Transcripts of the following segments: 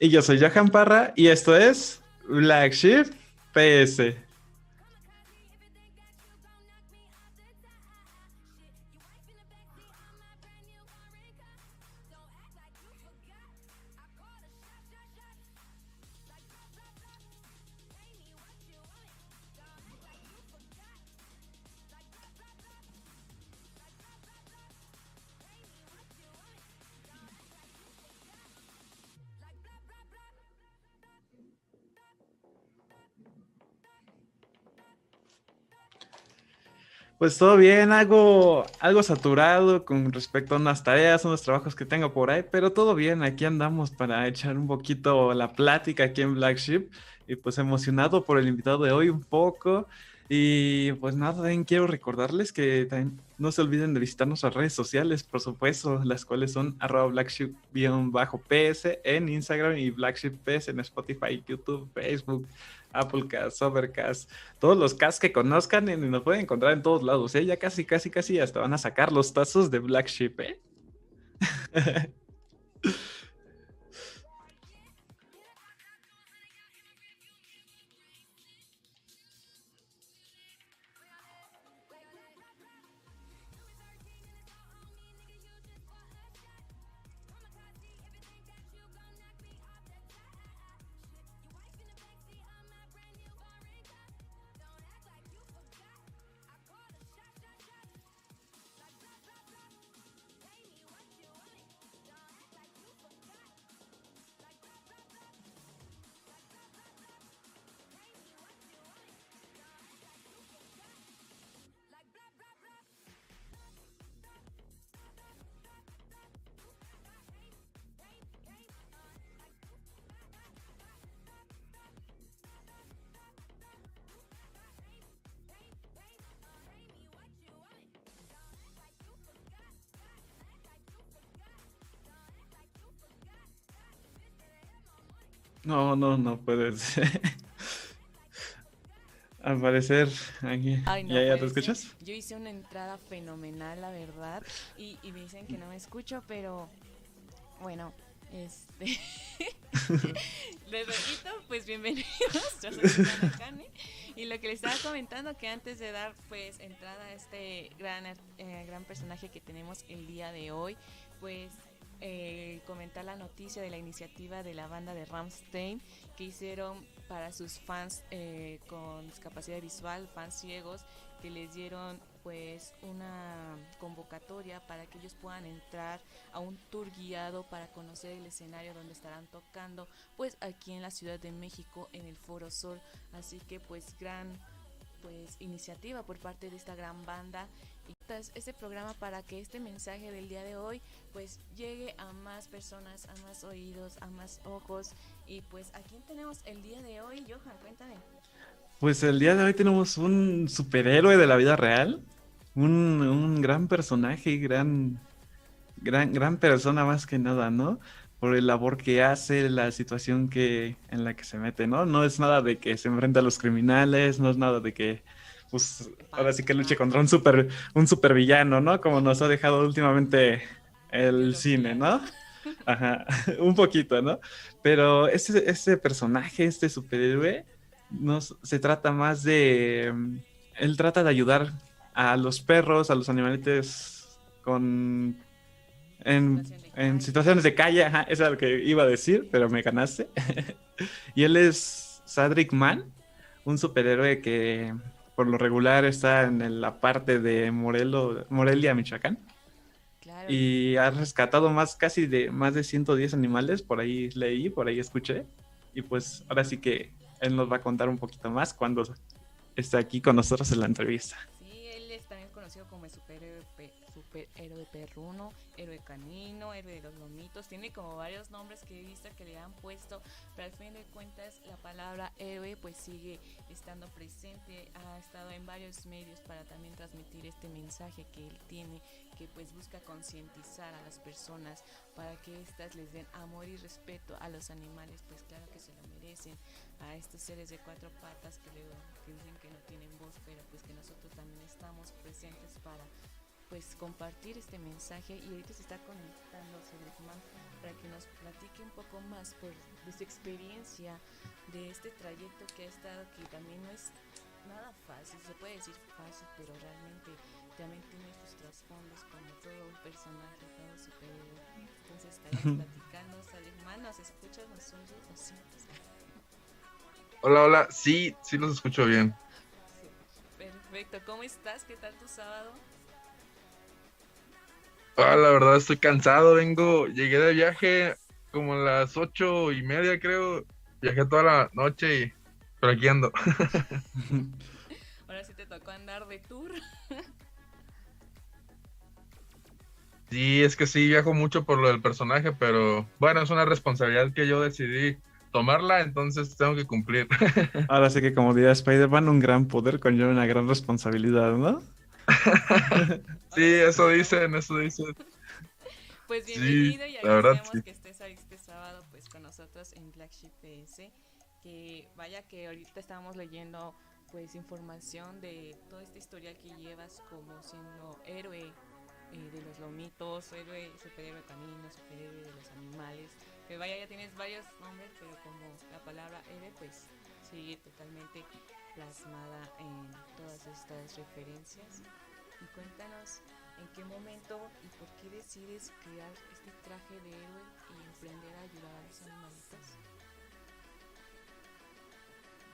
Y yo soy Johan Parra y esto es Black Sheep PS. Pues todo bien, algo, algo saturado con respecto a unas tareas, unos trabajos que tengo por ahí, pero todo bien, aquí andamos para echar un poquito la plática aquí en Black Sheep y pues emocionado por el invitado de hoy un poco. Y pues nada, también quiero recordarles que también no se olviden de visitar nuestras redes sociales, por supuesto, las cuales son arroba blackship-ps en Instagram y blackship-ps en Spotify, YouTube, Facebook, Applecast, Overcast, todos los casts que conozcan y nos pueden encontrar en todos lados, ¿eh? Ya casi, casi, casi hasta van a sacar los tazos de Black Sheep, ¿eh? No, no, no puedes. Al parecer, aquí. Ay, no ¿Ya, ya te puede ser. escuchas? Yo hice una entrada fenomenal, la verdad. Y, y me dicen que no me escucho, pero bueno, este. les repito, pues bienvenidos. Yo soy Cane. Y lo que les estaba comentando, que antes de dar pues entrada a este gran, eh, gran personaje que tenemos el día de hoy, pues eh, comentar la noticia de la iniciativa de la banda de Ramstein que hicieron para sus fans eh, con discapacidad visual, fans ciegos, que les dieron pues una convocatoria para que ellos puedan entrar a un tour guiado para conocer el escenario donde estarán tocando pues aquí en la Ciudad de México en el Foro Sol. Así que pues gran pues iniciativa por parte de esta gran banda este programa para que este mensaje del día de hoy pues llegue a más personas, a más oídos, a más ojos y pues a quién tenemos el día de hoy, Johan, cuéntame. Pues el día de hoy tenemos un superhéroe de la vida real, un, un gran personaje, gran, gran, gran persona más que nada, ¿no? Por el labor que hace, la situación que, en la que se mete, ¿no? No es nada de que se enfrenta a los criminales, no es nada de que, pues, ahora sí que luche contra un super, un supervillano, ¿no? Como nos ha dejado últimamente el cine, ¿no? Ajá, un poquito, ¿no? Pero ese, ese personaje, este superhéroe, no s- se trata más de. mm, Él trata de ayudar a los perros, a los animalitos con. En, en situaciones de calle, ajá, eso es lo que iba a decir, pero me ganaste. y él es Sadrick Man, un superhéroe que por lo regular está en la parte de Morelo, Morelia, Michoacán. Claro. Y ha rescatado más casi de más de 110 animales, por ahí leí, por ahí escuché. Y pues ahora sí que él nos va a contar un poquito más cuando esté aquí con nosotros en la entrevista. Sí, él es también conocido como el superhéroe, superhéroe perruno, héroe canino, héroe de los lomitos. Tiene como varios nombres que he visto que le han puesto, pero al fin de cuentas la palabra héroe pues sigue estando presente. Ha estado en varios medios para también transmitir este mensaje que él tiene, que pues busca concientizar a las personas para que éstas les den amor y respeto a los animales, pues claro que se lo merecen, a estos seres de cuatro patas que luego que dicen que no tienen voz, pero pues que nosotros también estamos presentes para pues compartir este mensaje y ahorita se está conectando Selecman para que nos platique un poco más por, de su experiencia de este trayecto que ha estado que también no es nada fácil, se puede decir fácil, pero realmente también tiene sus trasfondos como todo un personaje, todo superhéroe. Entonces estaremos platicando, Selecman, ¿nos escuchas? ¿Nos oyes? ¿Nos sientes? Hola, hola. Sí, sí los escucho bien. Perfecto, ¿cómo estás? ¿Qué tal tu sábado? Ah, la verdad estoy cansado. Vengo, llegué de viaje como a las ocho y media, creo. Viajé toda la noche y pero aquí ando. Ahora sí te tocó andar de tour. Sí, es que sí viajo mucho por lo del personaje, pero bueno, es una responsabilidad que yo decidí tomarla, entonces tengo que cumplir. Ahora sí que como diría Spider-Man, un gran poder conlleva una gran responsabilidad, ¿no? Sí, eso dicen, eso dicen. Pues Sí, bienvenido y la verdad, agradecemos sí. que estés ahí este sábado pues con nosotros en Black Sheep PS. Que vaya que ahorita estábamos leyendo pues información de toda esta historia que llevas como siendo héroe eh, de los lomitos, héroe, superhéroe canino, superhéroe de los animales. Que vaya, ya tienes varios nombres, pero como la palabra héroe pues sigue totalmente plasmada en todas estas referencias. Y cuéntanos en qué momento y por qué decides crear este traje de héroe y emprender a ayudar a los animalitos.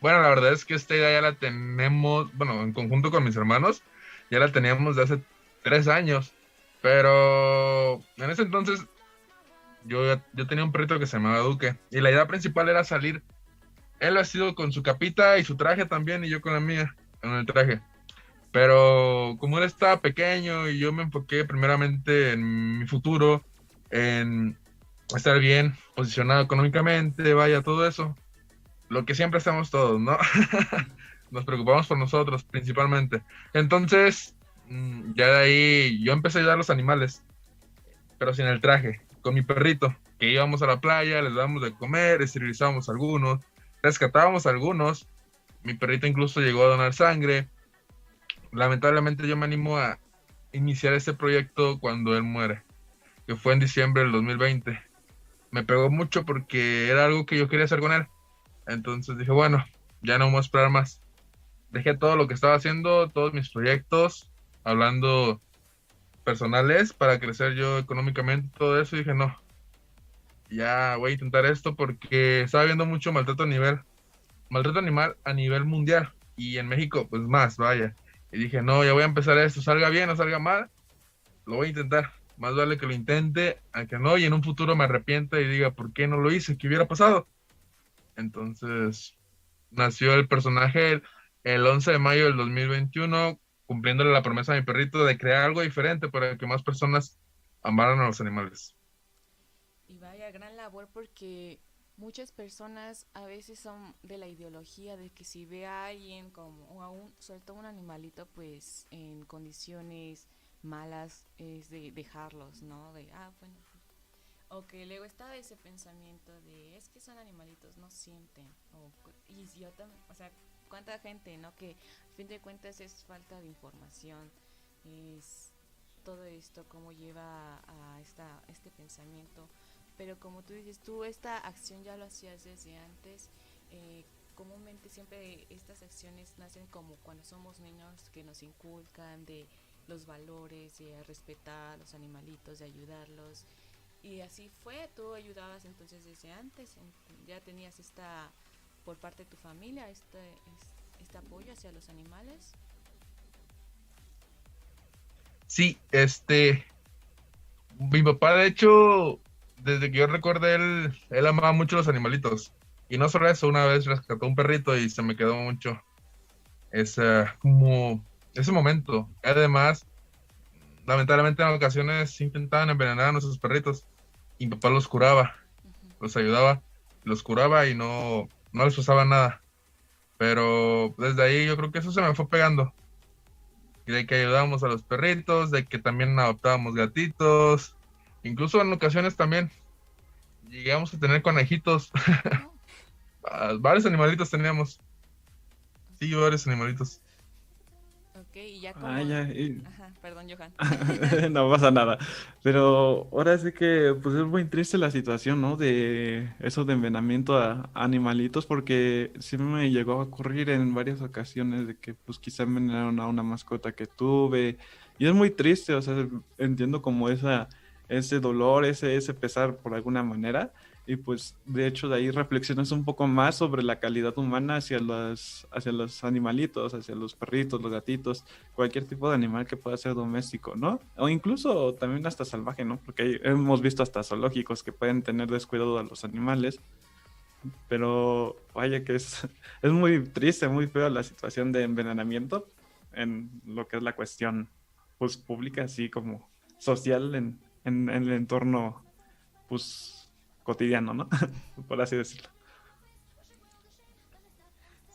Bueno, la verdad es que esta idea ya la tenemos, bueno, en conjunto con mis hermanos, ya la teníamos de hace tres años. Pero en ese entonces yo, yo tenía un perrito que se llamaba Duque. Y la idea principal era salir. Él ha sido con su capita y su traje también, y yo con la mía, en el traje. Pero como él estaba pequeño y yo me enfoqué primeramente en mi futuro, en estar bien posicionado económicamente, vaya, todo eso lo que siempre hacemos todos, ¿no? Nos preocupamos por nosotros principalmente. Entonces, mm, ya de ahí yo empecé a ayudar a los animales, pero sin el traje, con mi perrito, que íbamos a la playa, les dábamos de comer, esterilizábamos algunos, rescatábamos algunos. Mi perrito incluso llegó a donar sangre. Lamentablemente yo me animo a iniciar este proyecto cuando él muere, que fue en diciembre del 2020. Me pegó mucho porque era algo que yo quería hacer con él. Entonces dije, bueno, ya no vamos a esperar más. Dejé todo lo que estaba haciendo, todos mis proyectos, hablando personales para crecer yo económicamente, todo eso. Y dije, no, ya voy a intentar esto porque estaba viendo mucho maltrato a nivel, maltrato animal a nivel mundial y en México pues más, vaya. Y dije, no, ya voy a empezar esto, salga bien o salga mal, lo voy a intentar. Más vale que lo intente a que no y en un futuro me arrepienta y diga, ¿por qué no lo hice? ¿Qué hubiera pasado? Entonces nació el personaje el, 11 de mayo del 2021, cumpliéndole la promesa a mi perrito de crear algo diferente para que más personas amaran a los animales gran labor porque muchas personas a veces son de la ideología de que si ve a alguien como aún suelta un animalito pues en condiciones malas es de dejarlos, ¿no? De ah, bueno. O que luego está ese pensamiento de es que son animalitos, no sienten. O, y o sea, cuánta gente, ¿no? Que a fin de cuentas es falta de información, es todo esto, cómo lleva a esta, este pensamiento pero como tú dices, tú esta acción ya lo hacías desde antes. Eh, comúnmente siempre estas acciones nacen como cuando somos niños que nos inculcan de los valores, de respetar a los animalitos, de ayudarlos. Y así fue, tú ayudabas entonces desde antes, ya tenías esta, por parte de tu familia, este, este apoyo hacia los animales. Sí, este, mi papá de hecho desde que yo recuerdo, él, él amaba mucho los animalitos. Y no solo eso, una vez rescató un perrito y se me quedó mucho ese, como, ese momento. Además, lamentablemente en ocasiones intentaban envenenar a nuestros perritos y mi papá los curaba, los ayudaba, los curaba y no, no les usaba nada. Pero desde ahí yo creo que eso se me fue pegando. De que ayudábamos a los perritos, de que también adoptábamos gatitos, Incluso en ocasiones también llegamos a tener conejitos. Ah, varios animalitos teníamos. Sí, varios animalitos. Ok, y ya como... Ah, ya, Ajá, perdón, Johan. no pasa nada. Pero ahora sí que pues es muy triste la situación, ¿no? De eso de envenenamiento a animalitos, porque sí me llegó a ocurrir en varias ocasiones de que pues quizá envenenaron a una mascota que tuve. Y es muy triste, o sea, entiendo como esa ese dolor, ese, ese pesar por alguna manera. Y pues de hecho de ahí reflexionas un poco más sobre la calidad humana hacia los, hacia los animalitos, hacia los perritos, los gatitos, cualquier tipo de animal que pueda ser doméstico, ¿no? O incluso también hasta salvaje, ¿no? Porque hemos visto hasta zoológicos que pueden tener descuidado a los animales. Pero vaya que es, es muy triste, muy feo la situación de envenenamiento en lo que es la cuestión pues pública, así como social en, en, el entorno pues cotidiano, ¿no? Por así decirlo.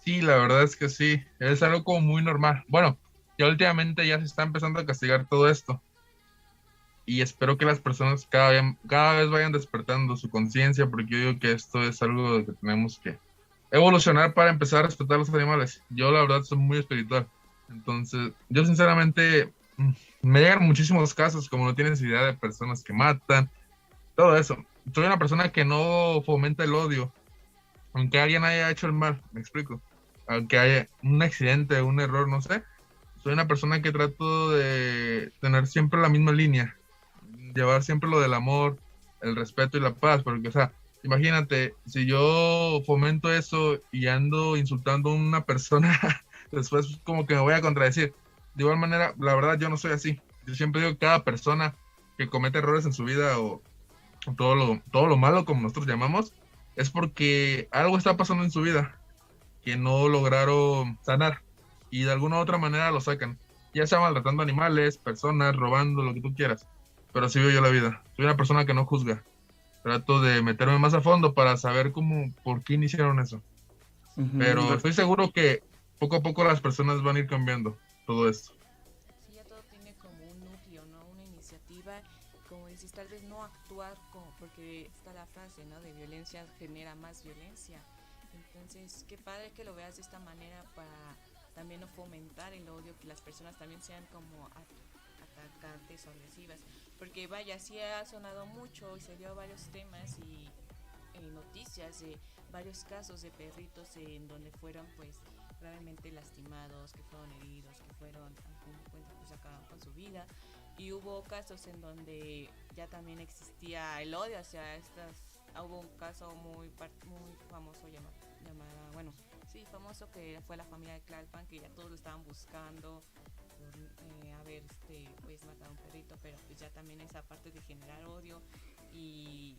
Sí, la verdad es que sí, es algo como muy normal. Bueno, ya últimamente ya se está empezando a castigar todo esto. Y espero que las personas cada vez, cada vez vayan despertando su conciencia, porque yo digo que esto es algo que tenemos que evolucionar para empezar a respetar a los animales. Yo la verdad soy muy espiritual. Entonces, yo sinceramente mm, me llegan muchísimos casos, como no tienes idea, de personas que matan, todo eso. Soy una persona que no fomenta el odio, aunque alguien haya hecho el mal, me explico. Aunque haya un accidente, un error, no sé. Soy una persona que trato de tener siempre la misma línea, llevar siempre lo del amor, el respeto y la paz, porque, o sea, imagínate, si yo fomento eso y ando insultando a una persona, después como que me voy a contradecir de igual manera, la verdad yo no soy así. Yo siempre digo que cada persona que comete errores en su vida o, todo, lo, todo lo malo, como nosotros llamamos, es porque algo está pasando en su vida que no lograron sanar y de alguna u otra manera lo sacan. Ya sea maltratando animales, personas, robando, lo que tú quieras. Pero así veo yo la vida. Soy una persona que no juzga. Trato de meterme más a fondo para saber cómo, por qué iniciaron eso. Pero estoy seguro que poco a poco las personas van a ir cambiando todo esto. Sí, ya todo tiene como un núcleo, ¿no? Una iniciativa como dices, tal vez no actuar como, porque está la frase, ¿no? De violencia genera más violencia. Entonces, qué padre que lo veas de esta manera para también no fomentar el odio, que las personas también sean como atacantes o agresivas. Porque vaya, sí ha sonado mucho y se dio varios temas y eh, noticias de varios casos de perritos en donde fueron pues gravemente lastimados, que fueron heridos, que fueron, pues acabaron con su vida. Y hubo casos en donde ya también existía el odio hacia estas. Hubo un caso muy, muy famoso llamado, llamada, bueno, sí, famoso que fue la familia de Clalpan, que ya todos lo estaban buscando por eh, haber este, pues matado a un perrito, pero pues ya también esa parte de generar odio y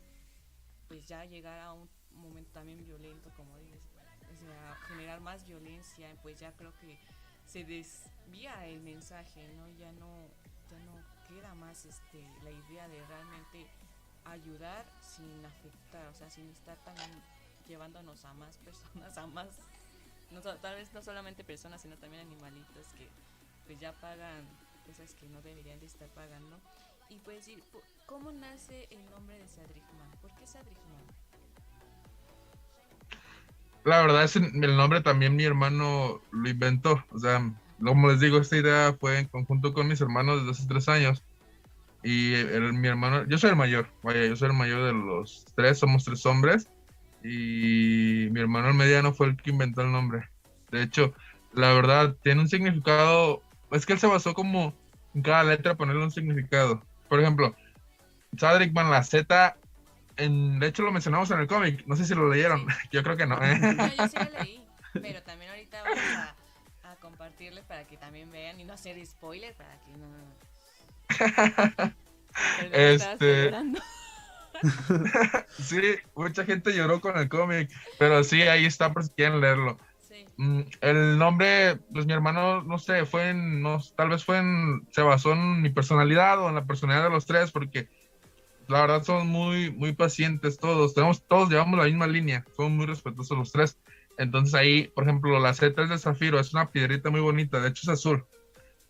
pues ya llegar a un momento también violento, como dices, o sea, generar más violencia, pues ya creo que se desvía el mensaje, ¿no? Ya no, ya no queda más este, la idea de realmente ayudar sin afectar, o sea, sin estar también llevándonos a más personas, a más, tal vez no solamente personas, sino también animalitos que pues ya pagan cosas que no deberían de estar pagando. Y pues ¿cómo nace el nombre de Sadrigman? ¿Por qué Sadrigman? La verdad es el nombre también mi hermano lo inventó. O sea, como les digo, esta idea fue en conjunto con mis hermanos desde hace tres años. Y mi hermano, yo soy el mayor, vaya, yo soy el mayor de los tres, somos tres hombres. Y mi hermano el mediano fue el que inventó el nombre. De hecho, la verdad, tiene un significado, es que él se basó como en cada letra ponerle un significado. Por ejemplo, Sadrickman, la Z de hecho lo mencionamos en el cómic, no sé si lo leyeron, yo creo que no. ¿eh? No, yo sí lo leí, pero también ahorita vamos a, a compartirle para que también vean y no hacer spoiler para que no... este... sí, mucha gente lloró con el cómic, pero sí, ahí está por si quieren leerlo. Sí. Mm, el nombre, pues mi hermano, no sé, fue en, no, tal vez fue en, se basó en mi personalidad o en la personalidad de los tres, porque la verdad son muy, muy pacientes todos. Tenemos, todos llevamos la misma línea, son muy respetuosos los tres. Entonces ahí, por ejemplo, la Z es de zafiro, es una piedrita muy bonita, de hecho es azul.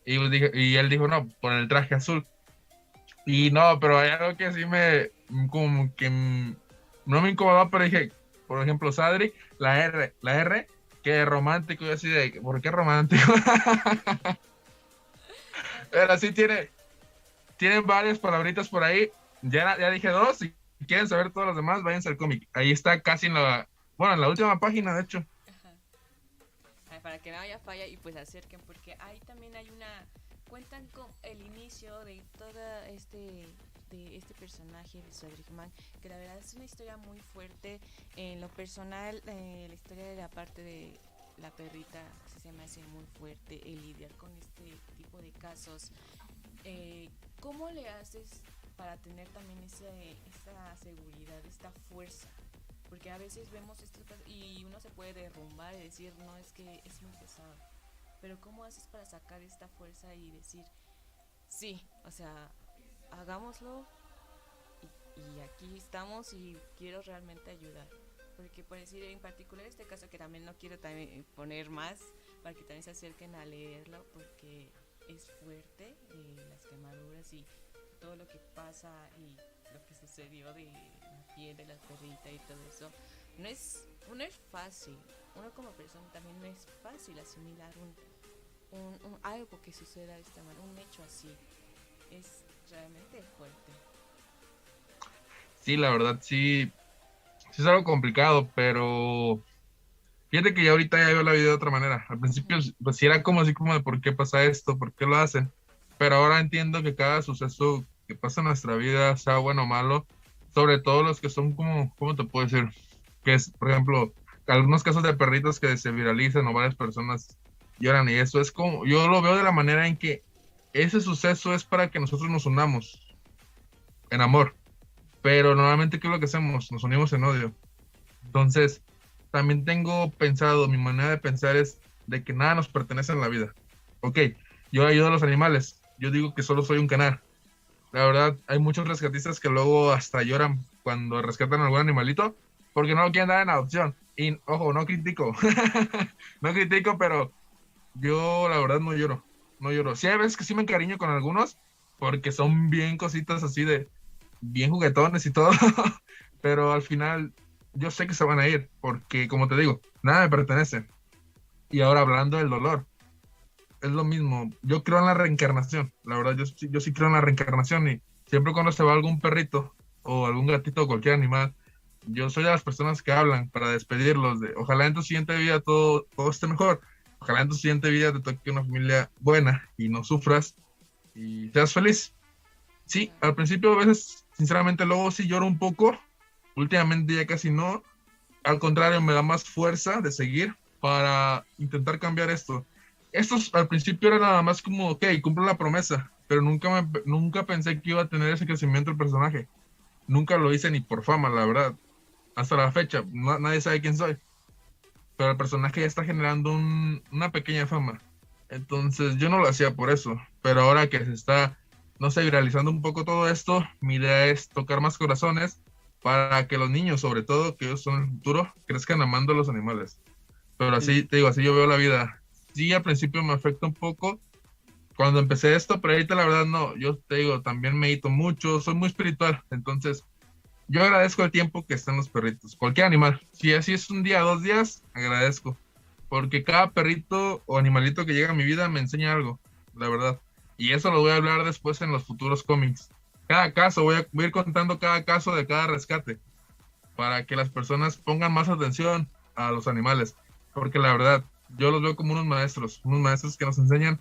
Y, él dijo, no, con el traje azul. Y no, pero hay algo que sí me, como que no me incomodó, pero dije, por ejemplo, Sadri, la R, la R, que romántico, y así de, ¿por qué romántico? pero sí tiene, tienen varias palabritas por ahí ya, ya dije dos. Si quieren saber todos los demás, váyanse al cómic. Ahí está casi en la. Bueno, en la última página, de hecho. Para que no haya falla y pues acerquen, porque ahí también hay una. Cuentan con el inicio de todo este de este personaje de Cedric que la verdad es una historia muy fuerte. En lo personal, eh, la historia de la parte de la perrita se me hace muy fuerte el lidiar con este tipo de casos. Eh, ¿Cómo le haces para tener también esa, seguridad, esta fuerza. Porque a veces vemos esto y uno se puede derrumbar y decir, no, es que es muy pesado. Pero ¿cómo haces para sacar esta fuerza y decir, sí, o sea, hagámoslo y, aquí estamos y quiero realmente ayudar? Porque por decir en particular este caso que también no quiero también poner más para que también se acerquen a leerlo porque es fuerte eh, las quemaduras y todo lo que pasa y lo que sucedió de la piel de la perrita y todo eso, no es, no es fácil. Uno como persona también no es fácil asimilar un, un, algo que suceda de esta manera, un hecho así. Es realmente fuerte. Sí, la verdad, sí. Sí es algo complicado, pero fíjate que ya ahorita ya veo la vida de otra manera. Al principio, pues sí era como así como de por qué pasa esto, por qué lo hacen. Pero ahora entiendo que cada suceso que pasa en nuestra vida, sea bueno o malo, sobre todo los que son como, ¿cómo te puedo decir? Que es, por ejemplo, algunos casos de perritos que se viralizan o varias personas lloran y eso es como, yo lo veo de la manera en que ese suceso es para que nosotros nos unamos en amor, pero normalmente ¿qué es lo que hacemos? Nos unimos en odio. Entonces, también tengo pensado, mi manera de pensar es de que nada nos pertenece en la vida. Ok, yo ayudo a los animales, yo digo que solo soy un canal, la verdad, hay muchos rescatistas que luego hasta lloran cuando rescatan algún animalito porque no lo quieren dar en adopción. Y ojo, no critico, no critico, pero yo la verdad no lloro, no lloro. Sí hay veces que sí me encariño con algunos, porque son bien cositas así de bien juguetones y todo, pero al final yo sé que se van a ir, porque como te digo, nada me pertenece. Y ahora hablando del dolor, es lo mismo, yo creo en la reencarnación, la verdad, yo, yo sí creo en la reencarnación y siempre cuando se va algún perrito o algún gatito o cualquier animal, yo soy de las personas que hablan para despedirlos de ojalá en tu siguiente vida todo, todo esté mejor, ojalá en tu siguiente vida te toque una familia buena y no sufras y seas feliz. Sí, al principio a veces, sinceramente, luego sí lloro un poco, últimamente ya casi no, al contrario, me da más fuerza de seguir para intentar cambiar esto. Esto al principio era nada más como, ok, cumplo la promesa, pero nunca, me, nunca pensé que iba a tener ese crecimiento el personaje. Nunca lo hice ni por fama, la verdad. Hasta la fecha, no- nadie sabe quién soy. Pero el personaje ya está generando un- una pequeña fama. Entonces yo no lo hacía por eso. Pero ahora que se está, no sé, viralizando un poco todo esto, mi idea es tocar más corazones para que los niños, sobre todo, que ellos son el futuro, crezcan amando a los animales. Pero así, te digo, así yo veo la vida. Sí, al principio me afecta un poco cuando empecé esto, pero ahorita la verdad no. Yo te digo, también medito mucho, soy muy espiritual. Entonces, yo agradezco el tiempo que están los perritos, cualquier animal. Si así es un día, dos días, agradezco. Porque cada perrito o animalito que llega a mi vida me enseña algo, la verdad. Y eso lo voy a hablar después en los futuros cómics. Cada caso, voy a, voy a ir contando cada caso de cada rescate. Para que las personas pongan más atención a los animales. Porque la verdad, yo los veo como unos maestros, unos maestros que nos enseñan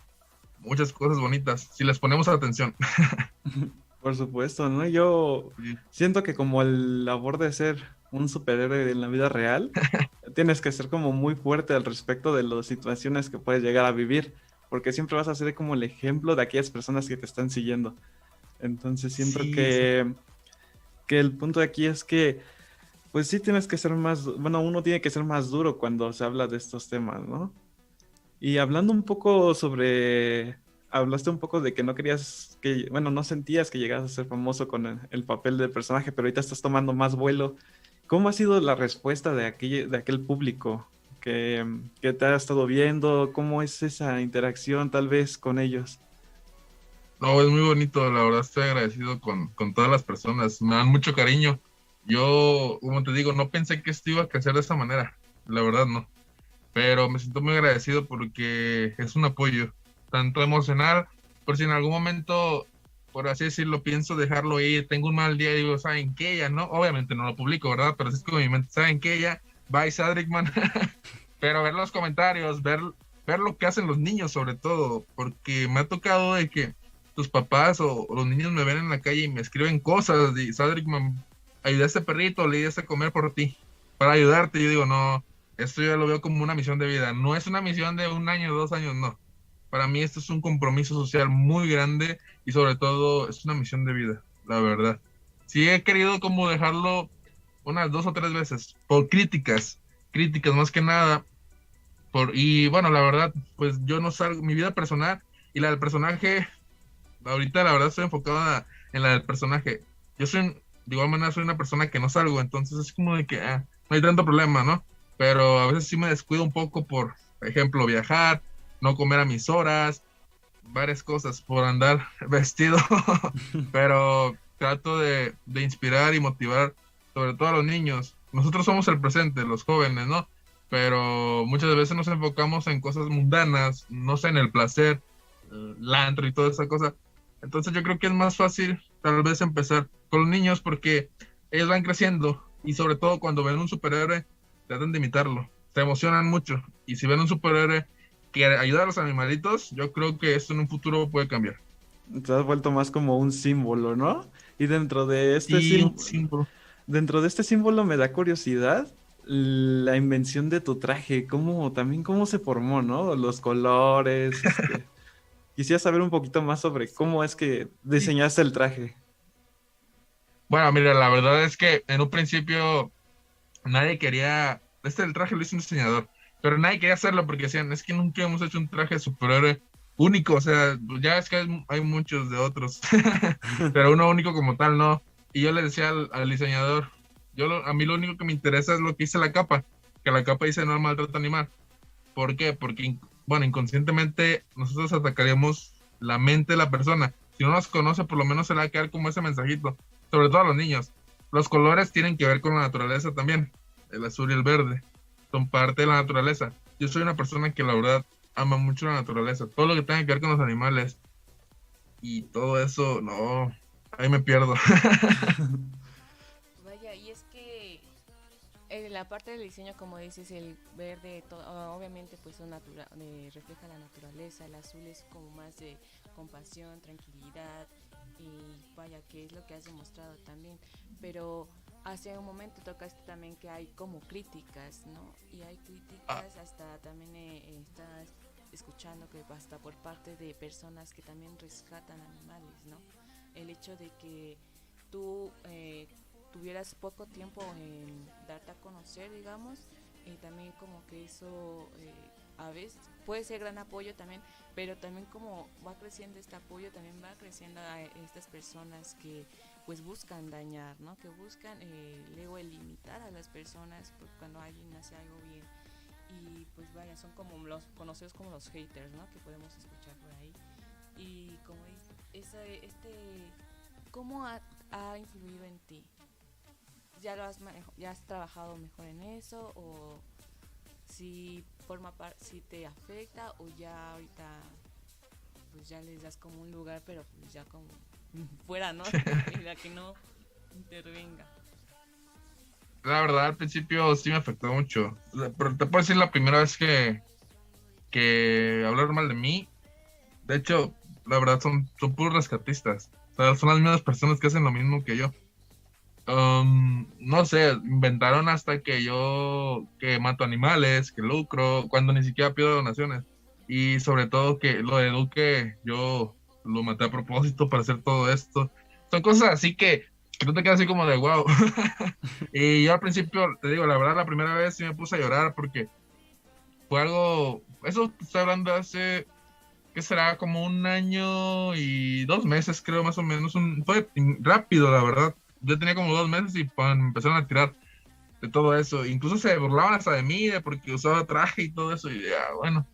muchas cosas bonitas, si les ponemos atención. Por supuesto, ¿no? Yo siento que como el labor de ser un superhéroe en la vida real, tienes que ser como muy fuerte al respecto de las situaciones que puedes llegar a vivir, porque siempre vas a ser como el ejemplo de aquellas personas que te están siguiendo. Entonces siento Sí, que, que el punto de aquí es que, pues sí tienes que ser más, bueno, uno tiene que ser más duro cuando se habla de estos temas, ¿no? Y hablando un poco sobre, hablaste un poco de que no querías que, bueno, no sentías que llegas a ser famoso con el, el papel del personaje, pero ahorita estás tomando más vuelo. ¿Cómo ha sido la respuesta de aquel, de aquel público que, que te ha estado viendo? ¿Cómo es esa interacción tal vez con ellos? No, es muy bonito, la verdad estoy agradecido con, con todas las personas, me dan mucho cariño. Yo, como te digo, no pensé que esto iba a crecer de esa manera, la verdad no. Pero me siento muy agradecido porque es un apoyo, tanto emocional, por si en algún momento, por así decirlo, pienso dejarlo ir, tengo un mal día y digo, ¿saben qué? Ya no, obviamente no lo publico, ¿verdad? Pero es como mi mente, ¿saben qué? Ya, bye Sadrickman. Pero ver los comentarios, ver, ver lo que hacen los niños sobre todo, porque me ha tocado de que tus papás o, o los niños me ven en la calle y me escriben cosas y Sadrickman, ayudé a este perrito, le di a comer por ti, para ayudarte. Yo digo, no, esto yo lo veo como una misión de vida. No es una misión de un año, dos años, no. Para mí esto es un compromiso social muy grande y sobre todo es una misión de vida, la verdad. Sí he querido como dejarlo unas dos o tres veces por críticas, críticas más que nada. Por, y bueno, la verdad, pues yo no salgo, mi vida personal y la del personaje, ahorita la verdad estoy enfocada en la del personaje. Yo soy, de igual manera, soy una persona que no salgo, entonces es como de que ah, no hay tanto problema, ¿no? Pero a veces sí me descuido un poco por, ejemplo, viajar, no comer a mis horas, varias cosas por andar vestido, pero trato de, de inspirar y motivar sobre todo a los niños. Nosotros somos el presente, los jóvenes, ¿no? Pero muchas veces nos enfocamos en cosas mundanas, no sé, en el placer, el antro y toda esa cosa. Entonces yo creo que es más fácil tal vez empezar con los niños porque ellos van creciendo y sobre todo cuando ven un superhéroe tratan de imitarlo, se emocionan mucho y si ven un superhéroe que ayuda a los animalitos, yo creo que esto en un futuro puede cambiar. Te has vuelto más como un símbolo, ¿no? Y dentro de este Sí, símbolo. dentro de este símbolo me da curiosidad la invención de tu traje, cómo también cómo se formó, ¿no? Los colores. este. Quisiera saber un poquito más sobre cómo es que diseñaste el traje. Bueno, mira, la verdad es que en un principio nadie quería, este el traje lo hizo un diseñador, pero nadie quería hacerlo porque decían, es que nunca hemos hecho un traje superhéroe único, o sea, ya es que hay, hay muchos de otros, pero uno único como tal no. Y yo le decía al, diseñador, yo lo- a mí lo único que me interesa es lo que dice la capa, que la capa dice no maltrato animal. ¿Por qué? Porque, bueno, inconscientemente nosotros atacaríamos la mente de la persona. si no los conoce, por lo menos se le va a quedar como ese mensajito, sobre todo a los niños. Los colores tienen que ver con la naturaleza también, el azul y el verde, son parte de la naturaleza. Yo soy una persona que la verdad ama mucho la naturaleza, todo lo que tenga que ver con los animales y todo eso, no, ahí me pierdo. en la parte del diseño, como dices, el verde, ah, obviamente, pues son natura- eh, refleja la naturaleza, el azul es como más de compasión, tranquilidad, y vaya, que es lo que has demostrado también. Pero hace un momento tocaste también que hay como críticas, ¿no? Y hay críticas hasta también eh, estás escuchando que hasta por parte de personas que también rescatan animales, ¿no? El hecho de que tú eh, tuvieras poco tiempo en darte a conocer, digamos, y también como que eso eh, a veces puede ser gran apoyo también, pero también como va creciendo este apoyo, también va creciendo a estas personas que pues buscan dañar, ¿no? Que buscan eh, luego limitar a las personas cuando alguien hace algo bien. Y pues vaya, son como los conocidos como los haters, ¿no? Que podemos escuchar por ahí. Y como dice, este, ¿cómo ha influido en ti? ¿Ya lo has manejo- ya has trabajado mejor en eso o si forma parte, si te afecta o ya ahorita pues ya les das como un lugar, pero pues ya como fuera, ¿no? Y la que no intervenga. La verdad, al principio sí me afectó mucho. Pero te puedo decir la primera vez que, que hablaron mal de mí. De hecho, la verdad son, son puros rescatistas. O sea, son las mismas personas que hacen lo mismo que yo. Um, no sé, inventaron hasta que yo que mato animales, que lucro, cuando ni siquiera pido donaciones. Y sobre todo que lo de Duque, yo lo maté a propósito para hacer todo esto. Son cosas así que, tú te quedas así como de wow. Y yo al principio, te digo, la verdad, la primera vez sí me puse a llorar porque fue algo, eso estoy hablando hace, ¿qué será? Como un año y dos meses, creo, más o menos. Fue rápido, la verdad. Yo tenía como dos meses y me empezaron a tirar de todo eso. Incluso se burlaban hasta de mí, de porque usaba traje y todo eso. Y ya, bueno.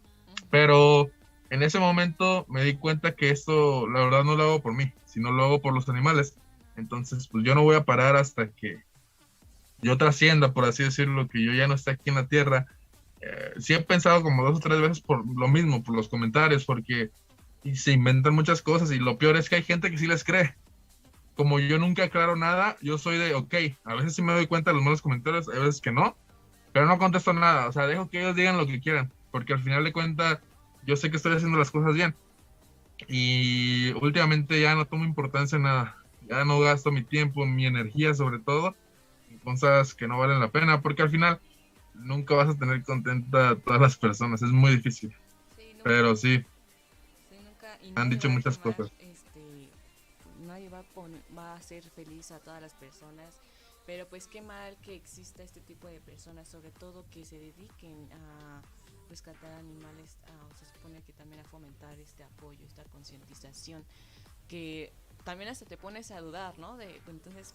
Pero en ese momento me di cuenta que esto, la verdad, no lo hago por mí, sino lo hago por los animales. Entonces, pues yo no voy a parar hasta que yo trascienda, por así decirlo, que yo ya no esté aquí en la tierra. Eh, sí he pensado como dos o tres veces por lo mismo, por los comentarios, porque se inventan muchas cosas y lo peor es que hay gente que sí les cree. Como yo nunca aclaro nada, yo soy de, ok, a veces sí me doy cuenta de los malos comentarios, a veces que no, pero no contesto nada, o sea, dejo que ellos digan lo que quieran, porque al final de cuentas yo sé que estoy haciendo las cosas bien. Y últimamente ya no tomo importancia en nada, ya no gasto mi tiempo, mi energía sobre todo en cosas que no valen la pena, porque al final nunca vas a tener contenta a todas las personas, es muy difícil, Sí, nunca- pero sí, sí, nunca- han dicho muchas cosas. A hacer feliz a todas las personas, pero pues qué mal que exista este tipo de personas, sobre todo que se dediquen a rescatar animales, a- se supone que también a fomentar este apoyo, esta concientización, que también hasta te pones a dudar, ¿no? De, entonces,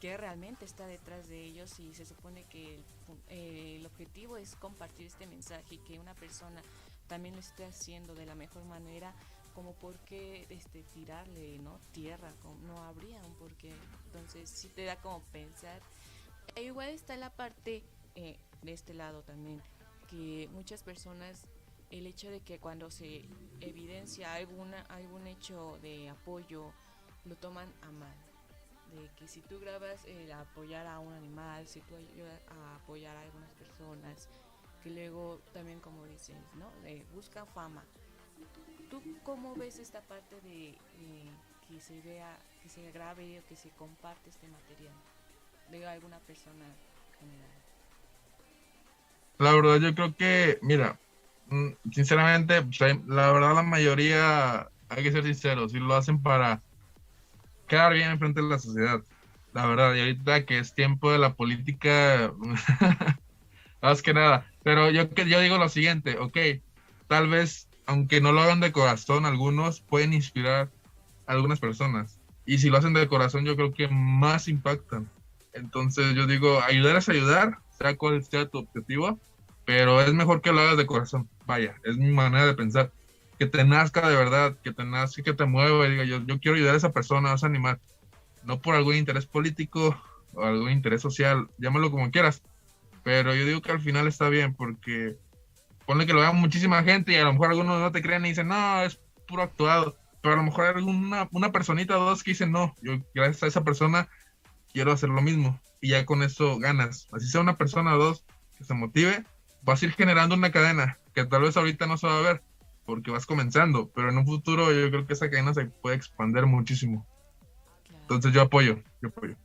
¿qué realmente está detrás de ellos? Y se supone que el, eh, el objetivo es compartir este mensaje y que una persona también lo esté haciendo de la mejor manera, como por qué este, tirarle ¿no? tierra, como no habría un porqué. Entonces sí te da como pensar. E igual está la parte eh, de este lado también, que muchas personas, el hecho de que cuando se evidencia alguna, algún hecho de apoyo, lo toman a mal. De que si tú grabas el apoyar a un animal, si tú ayudas a apoyar a algunas personas, que luego también como dices, ¿no? De busca fama. ¿Tú cómo ves esta parte de eh, que se vea, que se grabe o que se comparte este material de alguna persona general? La verdad, yo creo que, mira, mm, sinceramente, pues, la verdad, la mayoría, hay que ser sinceros, y lo hacen para quedar bien enfrente de la sociedad. La verdad, y ahorita que es tiempo de la política, más que nada. Pero yo, yo digo lo siguiente, ok, tal vez, aunque no lo hagan de corazón, algunos pueden inspirar a algunas personas. Y si lo hacen de corazón, yo creo que más impactan. Entonces yo digo, ayudar es ayudar, sea cual sea tu objetivo, pero es mejor que lo hagas de corazón. Vaya, es mi manera de pensar. que te nazca de verdad, que te nazca, que te mueva y diga, yo, yo quiero ayudar a esa persona, a ese animal, no por algún interés político o algún interés social, llámalo como quieras, pero yo digo que al final está bien porque ponle que lo vea muchísima gente y a lo mejor algunos no te creen y dicen, no, es puro actuado, pero a lo mejor hay alguna, una personita o dos que dicen, no, yo gracias a esa persona quiero hacer lo mismo y ya con eso ganas, así sea una persona o dos que se motive, vas a ir generando una cadena que tal vez ahorita no se va a ver, porque vas comenzando, pero en un futuro yo creo que esa cadena se puede expandir muchísimo. Claro. Entonces yo apoyo, yo apoyo.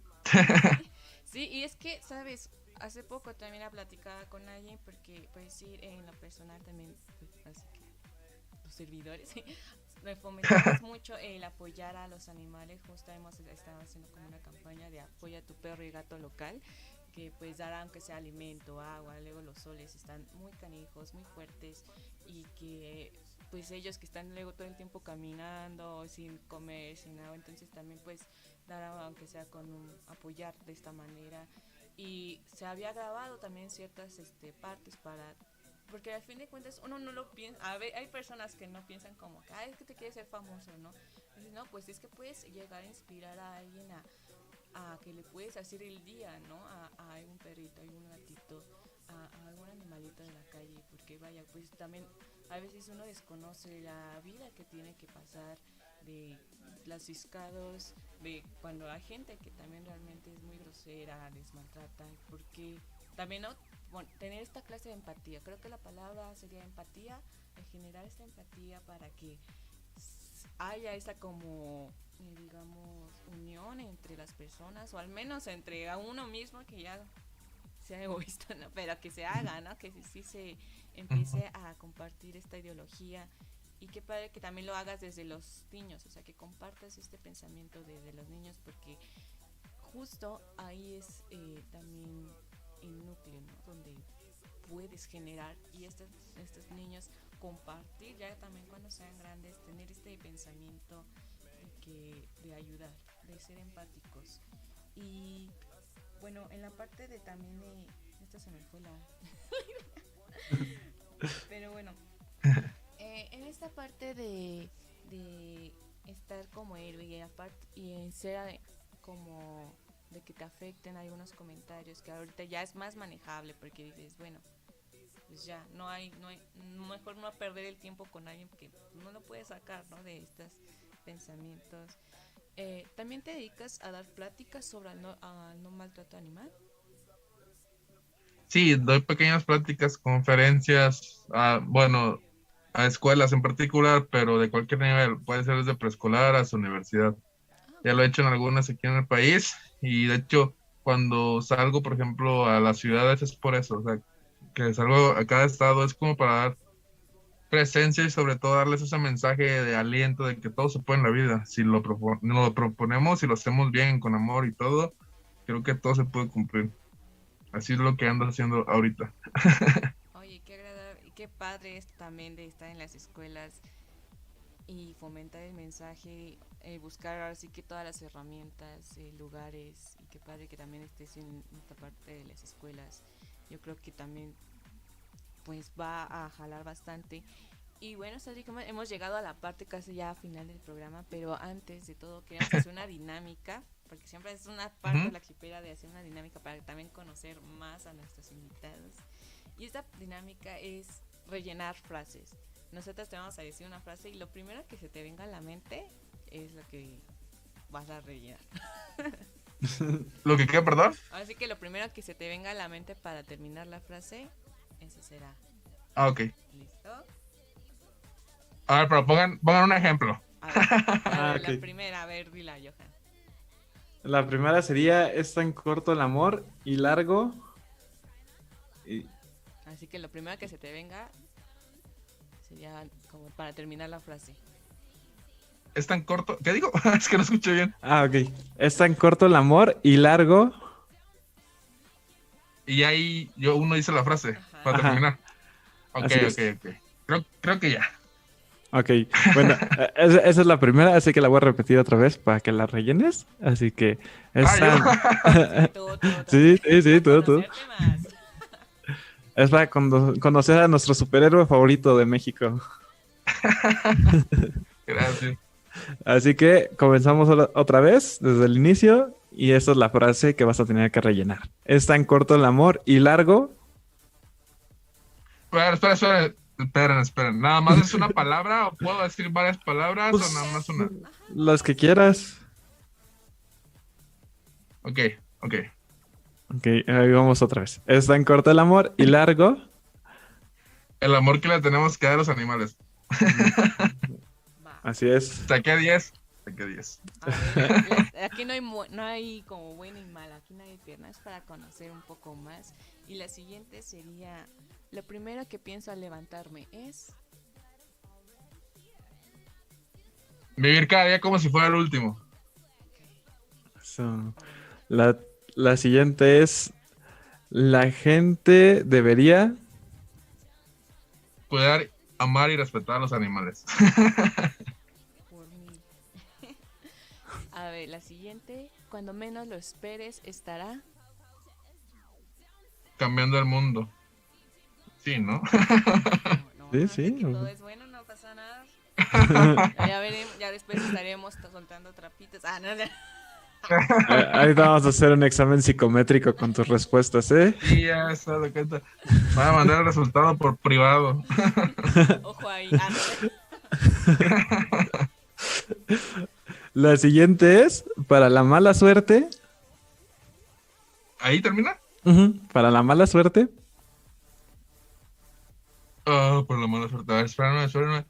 Sí, y es que, ¿sabes? Hace poco también la platicaba con alguien porque, pues sí, en lo personal también, pues, así que los servidores, me fomentamos mucho el apoyar a los animales. Justo hemos estado haciendo como una campaña de apoya a tu perro y gato local, que pues dará aunque sea alimento, agua, luego los soles están muy canijos, muy fuertes y que pues ellos que están luego todo el tiempo caminando sin comer, sin agua, entonces también pues dar aunque sea con un, apoyar de esta manera y se había grabado también ciertas este, partes para porque al fin de cuentas uno no lo piensa a ver, hay personas que no piensan como "Ay, es que te quieres ser famoso no Dices, no pues es que puedes llegar a inspirar a alguien a, a que le puedes hacer el día no a, a algún perrito a algún gatito a, a algún animalito de la calle porque vaya pues también a veces uno desconoce la vida que tiene que pasar de los ciscados, de cuando hay gente que también realmente es muy grosera, les maltrata, porque también ¿no? Bueno, tener esta clase de empatía, creo que la palabra sería empatía, el generar esta empatía para que haya esa como, eh, digamos, unión entre las personas, o al menos entre a uno mismo que ya sea egoísta, ¿no? Pero que se haga, ¿no? Que sí, sí se empiece a compartir esta ideología y qué padre que también lo hagas desde los niños, o sea, que compartas este pensamiento desde los niños porque justo ahí es eh, también el núcleo, ¿no? Donde puedes generar y estos, estos niños compartir ya también cuando sean grandes, tener este pensamiento de, ayudar, de ser empáticos. Y bueno, en la parte de también de... Esta se me fue la... Pero bueno, eh, en esta parte de, de estar como héroe y, aparte, y en ser eh, como de que te afecten algunos comentarios que ahorita ya es más manejable porque dices, bueno, pues ya no hay, no hay, mejor no perder el tiempo con alguien porque no lo puedes sacar, ¿no? De estos pensamientos. Eh, También te dedicas a dar pláticas sobre no, no maltrato animal. Sí, doy pequeñas pláticas, conferencias, a, bueno, a escuelas en particular, pero de cualquier nivel, puede ser desde preescolar hasta universidad. Ya lo he hecho en algunas aquí en el país y de hecho cuando salgo, por ejemplo, a las ciudades es por eso, o sea, que salgo a cada estado es como para dar presencia y sobre todo darles ese mensaje de aliento de que todo se puede en la vida. Si lo, propo- lo proponemos y lo hacemos bien, con amor y todo, creo que todo se puede cumplir. Así es lo que ando haciendo ahorita. Oye, qué agradable y qué padre es también de estar en las escuelas y fomentar el mensaje, eh, buscar ahora sí que todas las herramientas, eh, lugares y qué padre que también estés en esta parte de las escuelas. Yo creo que también pues va a jalar bastante. Y bueno, Sadri, como hemos llegado a la parte casi ya final del programa, pero antes de todo queremos hacer una dinámica, porque siempre es una parte Ujú. de la archipela de hacer una dinámica para también conocer más a nuestros invitados. Y esta dinámica es rellenar frases. Nosotros te vamos a decir una frase y lo primero que se te venga a la mente es lo que vas a rellenar. ¿Lo que queda, perdón? Así que lo primero que se te venga a la mente para terminar la frase, eso será. Ah, ok. ¿Listo? A ver, pero pongan, pongan un ejemplo. A ver, a ver, Ah, la primera, a ver, dila, Johan. La primera sería, es tan corto el amor y largo. Y- Así que lo primero que se te venga sería como para terminar la frase. Es tan corto. ¿Qué digo? es que no escuché bien. ah, ok. Es tan corto el amor y largo. Y ahí yo uno dice la frase Ajá. para Ajá. terminar. Ok, Así es. ok, ok. Creo, creo que ya. Ok, bueno, eh, esa, esa es la primera, así que la voy a repetir otra vez para que la rellenes. Así que es Ah, tan- Tú, tú, tú. Sí, sí, sí, tú, tú. Es para cono- conocer a nuestro superhéroe favorito de México. Gracias. Así que comenzamos otra- otra vez desde el inicio y esta es la frase que vas a tener que rellenar. Es tan corto el amor y largo. Espera, espera, espera. Esperen, esperen. ¿Nada más es una palabra o puedo decir varias palabras Pues- o nada más una? Las que quieras. Ok, ok. Ok, ahí vamos otra vez. Es tan corto el amor y largo. El amor que le tenemos que dar a los animales. Así es. Saqué 10. Saqué 10. A ver, les- aquí no hay, mu- no hay como bueno y malo, aquí no hay piernas para conocer un poco más. Y la siguiente sería, lo primero que pienso al levantarme es... Vivir cada día como si fuera el último. So, la, la siguiente es. La gente debería. Cuidar, amar y respetar a los animales. por mí. A ver, la siguiente, cuando menos lo esperes, estará... Cambiando el mundo. Sí, ¿no? No, Sí, no, sí, que todo es bueno, no pasa nada. Ya veremos, ya después estaremos soltando trapitos. Ah, no, no. Eh, Ahí vamos a hacer un examen psicométrico con tus respuestas, ¿eh? Sí, ya está de cuenta. Van a mandar el resultado por privado. Ojo ahí. Ah. La siguiente es. Para la mala suerte. ¿Ahí termina? Para la mala suerte. Ah, por la mala suerte. A ver, espérame, espérame.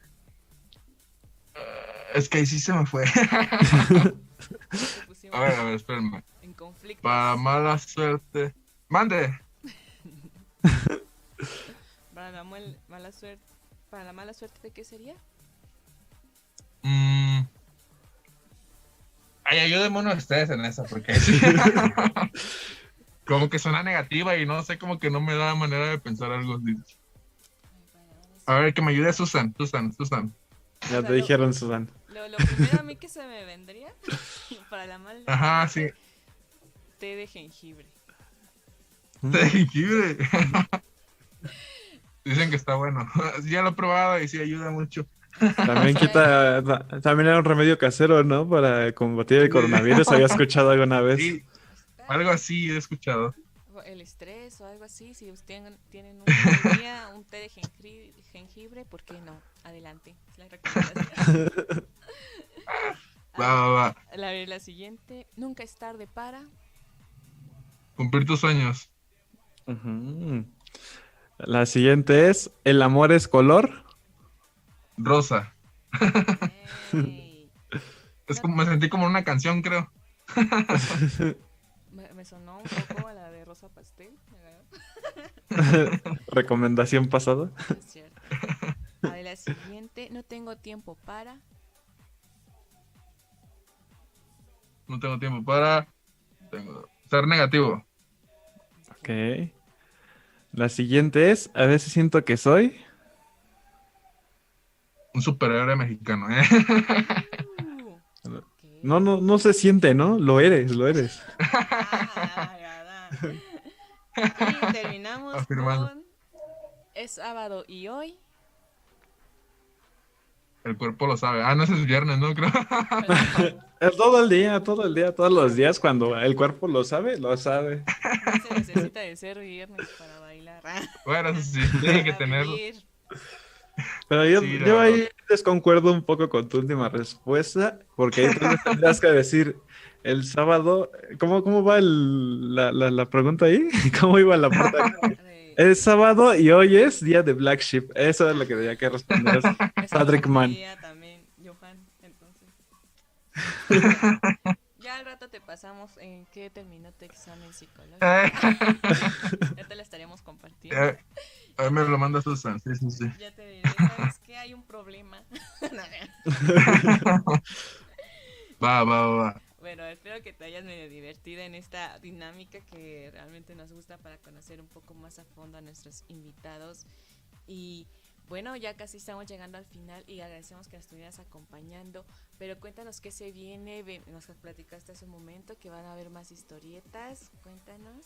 Ah, es que ahí sí se me fue. A ver, a ver, espérame. en conflicto. Para mala suerte. Mande. Para la mal- mala suerte. Para la mala suerte, ¿de qué sería? Mm. Ay, ayúdenme uno de ustedes en esa, porque como que suena negativa y no sé, como que no me da manera de pensar algo así. A ver, que me ayude Susan, Susan, Susan. Ya te dijeron, Susan. Lo, lo primero a mí que se me vendría para la mala Ajá, sí. té de jengibre. De jengibre. Dicen que está bueno. Ya lo he probado y sí ayuda mucho. También quita. ta- También era un remedio casero, ¿no? Para combatir el coronavirus. Había escuchado alguna vez. Sí, algo así he escuchado. El estrés o algo así, si ustedes tienen, un día, un té de jengibre, jengibre, ¿por qué no? Adelante, es la recomendación. Va, va, va. La, la siguiente, nunca es tarde para... Cumplir tus sueños. La siguiente es. ¿El amor es color? Rosa. Es como, me sentí como en una canción, creo. me, me sonó un poco a la de Rosa Pastel. ¿verdad? Recomendación pasada. Es cierto. A ver, la siguiente, no tengo tiempo para... No tengo tiempo para tengo- ser negativo. Ok. La siguiente es. A veces siento que soy. Un superhéroe mexicano, ¿eh? No, no, no se siente, ¿no? Lo eres, lo eres. Ah, terminamos Afirmado. con... Es sábado y hoy... El cuerpo lo sabe. Ah, no, ese es viernes, ¿no? Creo. Es todo el día, todo el día, todos los días. Cuando el cuerpo lo sabe, lo sabe. No se necesita de ser viernes para bailar. Bueno, eso sí, tiene que tenerlo. Pero yo, Sí, yo ahí desconcuerdo un poco con tu última respuesta, porque ahí tú tendrás que decir el sábado. ¿Cómo, cómo va el- la, la, la pregunta ahí? ¿Cómo iba la parte? Es sábado y hoy es día de Black Sheep. Eso es lo que tenía que responder. Patrick lo Mann. también, Johan, entonces. Ya al rato te pasamos en qué terminó tu examen psicológico. Eh, Ya te la estaremos compartiendo. eh, a ver, me lo manda Susan. Sí, sí, sí. Ya te diré, ¿sabes qué? Hay un problema. Va, va, va. Bueno, espero que te hayas medio divertido en esta dinámica que realmente nos gusta para conocer un poco más a fondo a nuestros invitados. Y bueno, ya casi estamos llegando al final y agradecemos que nos estuvieras acompañando. Pero cuéntanos qué se viene. Nos platicaste hace un momento que van a haber más historietas. Cuéntanos.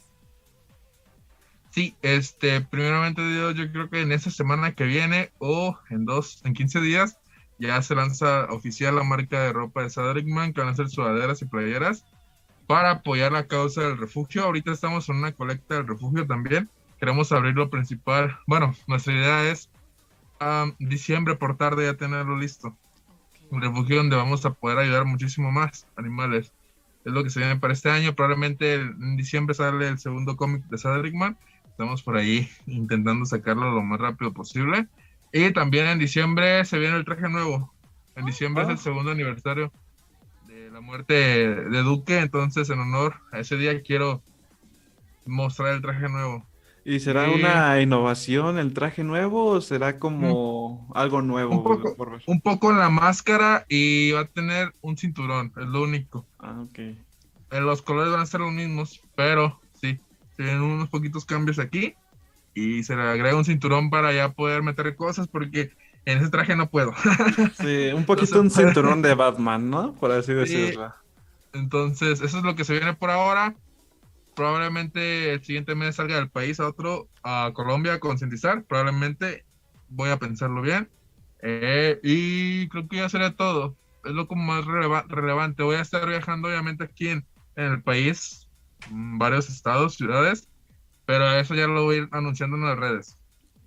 Sí, este, primeramente Dios, yo creo que en esta semana que viene o en dos, en 15 días, ya se lanza oficial la marca de ropa de Sadrickman, que van a ser sudaderas y playeras para apoyar la causa del refugio. Ahorita estamos en una colecta del refugio también. Queremos abrir lo principal. Bueno, nuestra idea es um, diciembre por tarde ya tenerlo listo. Un refugio donde vamos a poder ayudar muchísimo más animales. Es lo que se viene para este año. Probablemente en diciembre sale el segundo cómic de Sadrickman Estamos por ahí intentando sacarlo lo más rápido posible. Y también en diciembre se viene el traje nuevo. En diciembre es el segundo aniversario de la muerte de Duque. Entonces, en honor a ese día, quiero mostrar el traje nuevo. ¿Y será una innovación el traje nuevo o será como algo nuevo? Un poco, un poco la máscara y va a tener un cinturón, es lo único. Ah, ok. Eh, los colores van a ser los mismos, pero tienen unos poquitos cambios aquí y se le agrega un cinturón para ya poder meter cosas porque en ese traje no puedo. sí, un poquito un cinturón de Batman, ¿no? Por así decirlo. entonces, eso es lo que se viene por ahora. Probablemente el siguiente mes salga del país a otro, a Colombia, a concientizar. Probablemente voy a pensarlo bien. Eh, y creo que ya sería todo. Es lo como más relevante. Voy a estar viajando, obviamente, aquí en, en el país varios estados, ciudades, pero eso ya lo voy a ir anunciando en las redes.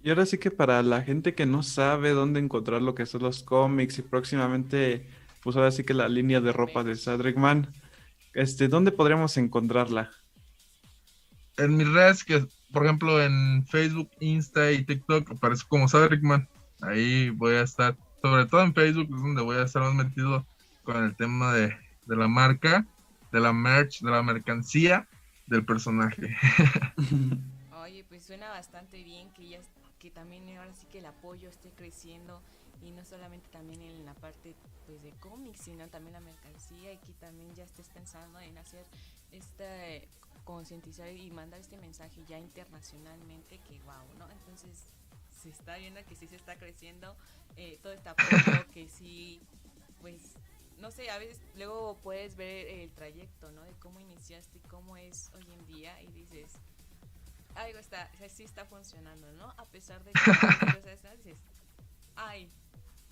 Y ahora sí que para la gente que no sabe dónde encontrar lo que son los cómics y próximamente, pues ahora sí que la línea de ropa de Sadrickman, este, ¿dónde podríamos encontrarla? En mis redes, que por ejemplo en Facebook, Insta y TikTok, aparece como Sadrickman. Ahí voy a estar, sobre todo en Facebook, es donde voy a estar más metido con el tema de, de la marca de la merch, de la mercancía del personaje. Oye, pues suena bastante bien que ya que también ahora sí que el apoyo esté creciendo y no solamente también en la parte pues de cómics, sino también la mercancía y que también ya estés pensando en hacer este concientizar y mandar este mensaje ya internacionalmente que wow, ¿no? Entonces se está viendo que sí se está creciendo eh, todo este apoyo que sí pues no sé, a veces luego puedes ver el trayecto, ¿no? De cómo iniciaste y cómo es hoy en día y dices, algo está, sí está funcionando, ¿no? A pesar de que dices, ay,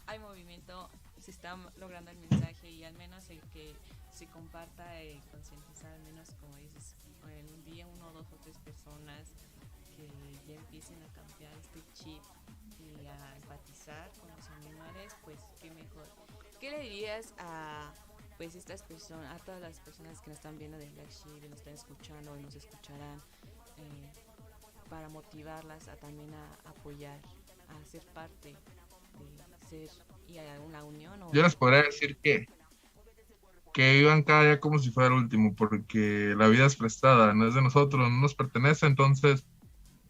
hay movimiento, se está logrando el mensaje y al menos el que se comparta y concientizar, al menos como dices, en un día uno, dos o tres personas que ya empiecen a cambiar este chip y a empatizar con los animales, pues qué mejor ¿Qué le dirías a pues estas personas, a todas las personas que nos están viendo de Black Sheep y nos están escuchando y nos escucharán eh, para motivarlas a también a apoyar, a ser parte de ser y a una unión? Yo les podría decir que que vivan cada día como si fuera el último, porque la vida es prestada, no es de nosotros, no nos pertenece, entonces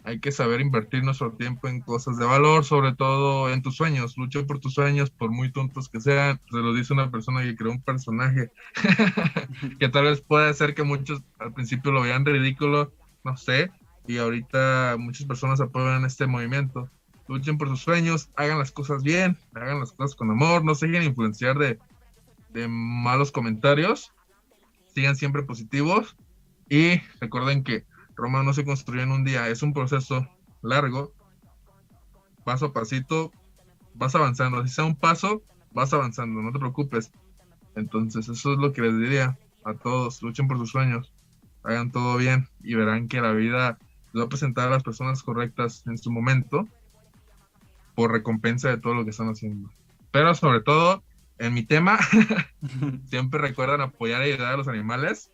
hay que saber invertir nuestro tiempo en cosas de valor, sobre todo en tus sueños. Lucha por tus sueños, por muy tontos que sean. Se lo dice una persona que creó un personaje que tal vez puede ser que muchos al principio lo vean ridículo, no sé, y ahorita muchas personas apoyan este movimiento. Luchen por sus sueños, hagan las cosas bien, hagan las cosas con amor, no se dejen influenciar de, de malos comentarios, sigan siempre positivos y recuerden que Roma no se construyó en un día, es un proceso largo, paso a pasito, vas avanzando. Si sea un paso, vas avanzando, no te preocupes. Entonces, eso es lo que les diría a todos: luchen por sus sueños, hagan todo bien y verán que la vida les va a presentar a las personas correctas en su momento por recompensa de todo lo que están haciendo. Pero sobre todo, en mi tema, siempre recuerdan apoyar y ayudar a los animales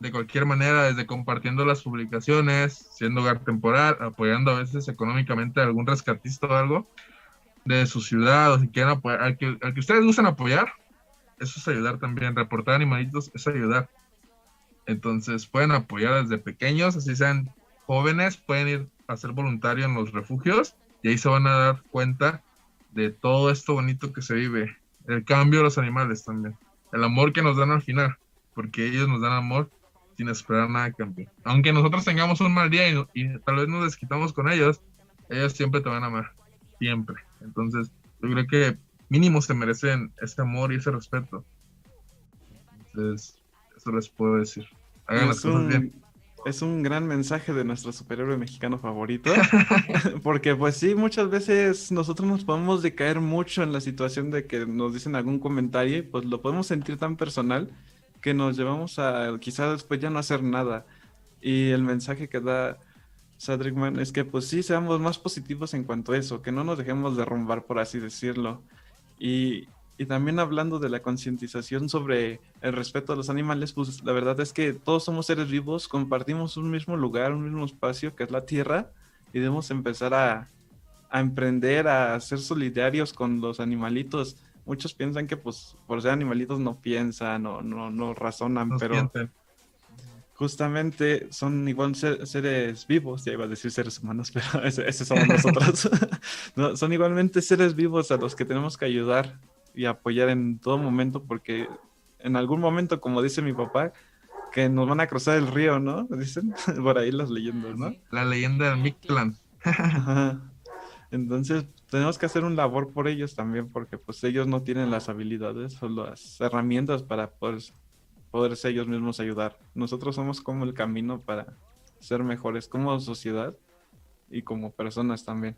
de cualquier manera, desde compartiendo las publicaciones, siendo hogar temporal, apoyando a veces económicamente a algún rescatista o algo de su ciudad, o si quieren apoyar, al que, al que ustedes gusten apoyar, eso es ayudar también. Reportar animalitos es ayudar. Entonces pueden apoyar desde pequeños, así sean jóvenes, pueden ir a ser voluntario en los refugios y ahí se van a dar cuenta de todo esto bonito que se vive. El cambio de los animales también. El amor que nos dan al final, porque ellos nos dan amor sin esperar nada cambio. Aunque nosotros tengamos un mal día y, tal vez nos desquitamos con ellos, ellos siempre te van a amar. Siempre. Entonces, yo creo que mínimo se merecen ese amor y ese respeto. Entonces, eso les puedo decir. Hagan las cosas bien. es un gran mensaje de nuestro superhéroe mexicano favorito. Porque pues sí, muchas veces nosotros nos podemos decaer mucho en la situación de que nos dicen algún comentario y pues lo podemos sentir tan personal que nos llevamos a quizás después ya no hacer nada. Y el mensaje que da Sadrickman es que pues sí, seamos más positivos en cuanto a eso, que no nos dejemos derrumbar, por así decirlo. Y, y también hablando de la concientización sobre el respeto a los animales, pues la verdad es que todos somos seres vivos, compartimos un mismo lugar, un mismo espacio que es la Tierra y debemos empezar a, a emprender, a ser solidarios con los animalitos. Muchos piensan que pues por ser animalitos no piensan o no, no razonan, Nos pero sienten. justamente son igual ser- seres vivos, ya iba a decir seres humanos, pero ese, ese somos nosotros. No, son igualmente seres vivos a los que tenemos que ayudar y apoyar en todo momento, porque en algún momento, como dice mi papá, que nos van a cruzar el río, ¿no? Dicen por ahí las leyendas, ¿no? Sí. La leyenda del Mictlán. Entonces, tenemos que hacer un labor por ellos también, porque pues ellos no tienen las habilidades o las herramientas para poder, poderse ellos mismos ayudar. Nosotros somos como el camino para ser mejores como sociedad y como personas también.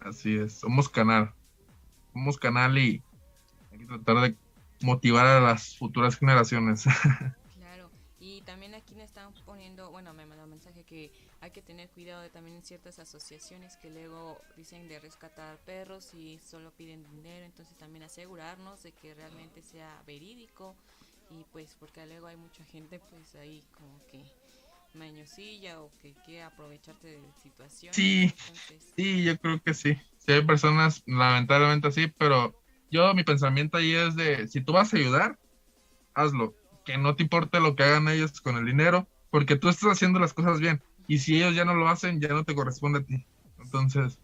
Así es, somos canal. Somos canal y hay que tratar de motivar a las futuras generaciones. Y también aquí me están poniendo, bueno, me mandó un mensaje que hay que tener cuidado de también en ciertas asociaciones que luego dicen de rescatar perros y solo piden dinero, entonces también asegurarnos de que realmente sea verídico y pues porque luego hay mucha gente pues ahí como que mañosilla o que quiere aprovecharte de situaciones. Sí. entonces, Sí, yo creo que sí. Sí hay personas, lamentablemente así, pero yo mi pensamiento ahí es de, si tú vas a ayudar, hazlo. Que no te importe lo que hagan ellos con el dinero, porque tú estás haciendo las cosas bien. Y si ellos ya no lo hacen, ya no te corresponde a ti. Entonces,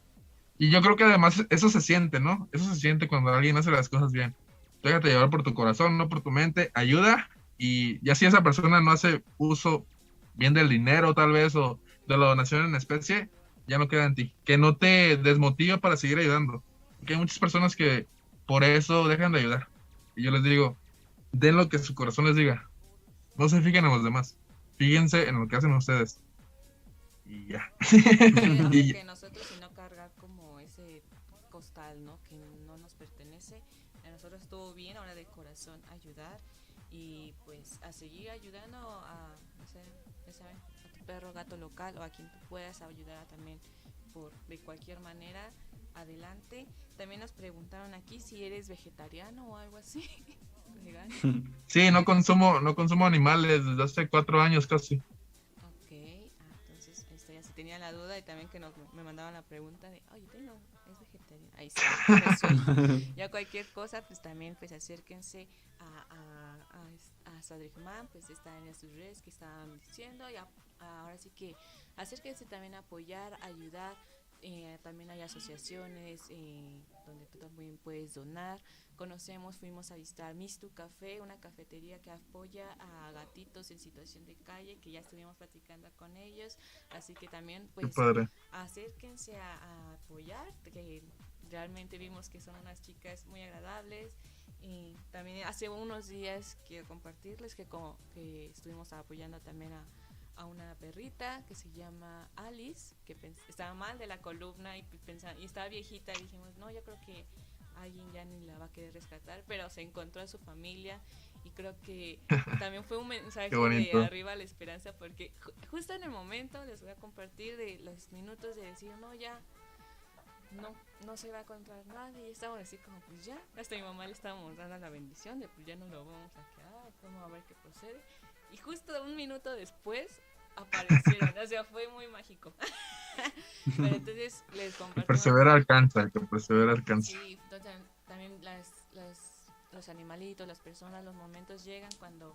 y yo creo que además eso se siente, ¿no? Eso se siente cuando alguien hace las cosas bien. Déjate llevar por tu corazón, no por tu mente, ayuda y ya si esa persona no hace uso bien del dinero tal vez o de la donación en especie, ya no queda en ti. Que no te desmotive para seguir ayudando. Porque hay muchas personas que por eso dejan de ayudar. Y yo les digo, den lo que su corazón les diga. No se fijen en los demás. Fíjense en lo que hacen ustedes. Y ya. Y- que nosotros y no cargar como ese costal, ¿no? Que no nos pertenece. A nosotros estuvo bien, ahora de corazón ayudar y pues a seguir ayudando a, no sé, ya saben, a tu perro, gato local o a quien tú puedas ayudar también por de cualquier manera. Adelante. También nos preguntaron aquí si eres vegetariano o algo así. Sí, no consumo, no consumo animales desde hace cuatro años casi. Ok, ah, entonces este, ya se tenía la duda y también que nos, me mandaban la pregunta de, oye, tengo, es vegetariano. Ahí está, ya cualquier cosa, pues también pues acérquense a, a, a, a Sadrickman, pues están en sus redes que estaban diciendo y a- ahora sí que acérquense también a apoyar, ayudar. eh, también hay asociaciones eh, donde tú también puedes donar. Conocemos, fuimos a visitar Mistu Café, una cafetería que apoya a gatitos en situación de calle, que ya estuvimos platicando con ellos. Así que también, pues, acérquense a, a apoyar, que realmente vimos que son unas chicas muy agradables. Y también hace unos días quiero compartirles que, como, que estuvimos apoyando también a, a una perrita que se llama Alice, que estaba mal de la columna y, pensa- y estaba viejita y dijimos, no, yo creo que alguien ya ni la va a querer rescatar, pero se encontró a su familia y creo que también fue un mensaje de arriba la esperanza porque ju- justo en el momento les voy a compartir de los minutos de decir, no, ya no, no se va a encontrar nadie y estábamos así como pues ya, hasta mi mamá le estábamos dando la bendición de pues ya no lo vamos a quedar, vamos a ver qué procede y justo un minuto después aparecieron, o sea, fue muy mágico. Pero entonces les El que compartimos persevera alcanza, el que persevera alcanza. Sí, entonces, también las, las- los animalitos, las personas, los momentos llegan cuando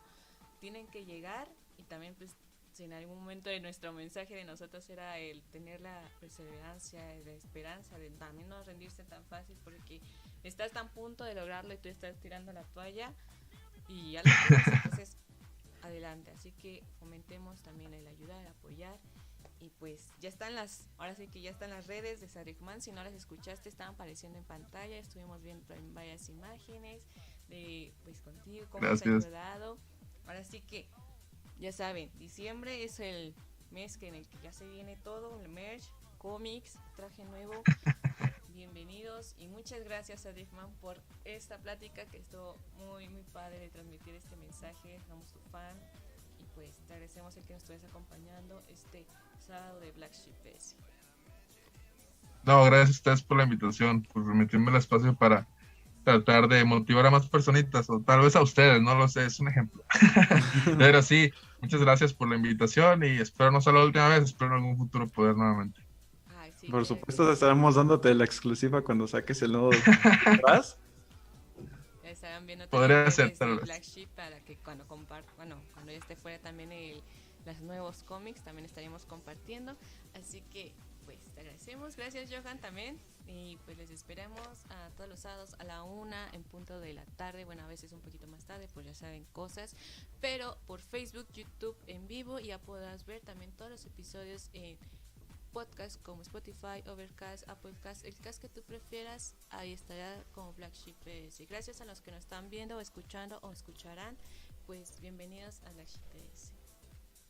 tienen que llegar y también pues si en algún momento de nuestro mensaje de nosotros era el tener la perseverancia, la esperanza de también no rendirse tan fácil porque estás tan punto de lograrlo y tú estás tirando la toalla y ya lo tienes, entonces adelante. Así que fomentemos también el ayudar, el apoyar y pues ya están las, ahora sí que ya están las redes de Sarikman, si no las escuchaste están apareciendo en pantalla, estuvimos viendo en varias imágenes de pues contigo, cómo te ha Gracias. ayudado. Ahora sí que ya saben, diciembre es el mes que en el que ya se viene todo, el merch, cómics, traje nuevo. Bienvenidos y muchas gracias a por esta plática que estuvo muy muy padre de transmitir este mensaje. Somos tu fan y pues te agradecemos el que nos estés acompañando este sábado de Black Sheep. No, gracias a ustedes por la invitación, por permitirme el espacio para tratar de motivar a más personitas, o tal vez a ustedes, no lo sé, es un ejemplo. Pero sí, muchas gracias por la invitación y espero no sea la última vez, espero en algún futuro poder nuevamente. Ay, sí, Por supuesto, estaremos dándote la exclusiva cuando saques el nuevo estarán viendo Podría también ser, tal vez. Black Sheep para que cuando bueno, cuando ya esté fuera también el, los nuevos cómics también estaremos compartiendo. Así que pues te agradecemos, gracias Johan también. Y pues les esperamos a todos los sábados a la una en punto de la tarde, bueno a veces un poquito más tarde, pues ya saben cosas, pero por Facebook, YouTube en vivo ya podrás ver también todos los episodios en podcast como Spotify, Overcast, Applecast, el cast que tú prefieras, ahí estará como Black Sheep PS. Gracias a los que nos están viendo escuchando o escucharán, pues bienvenidos a Black Sheep PS.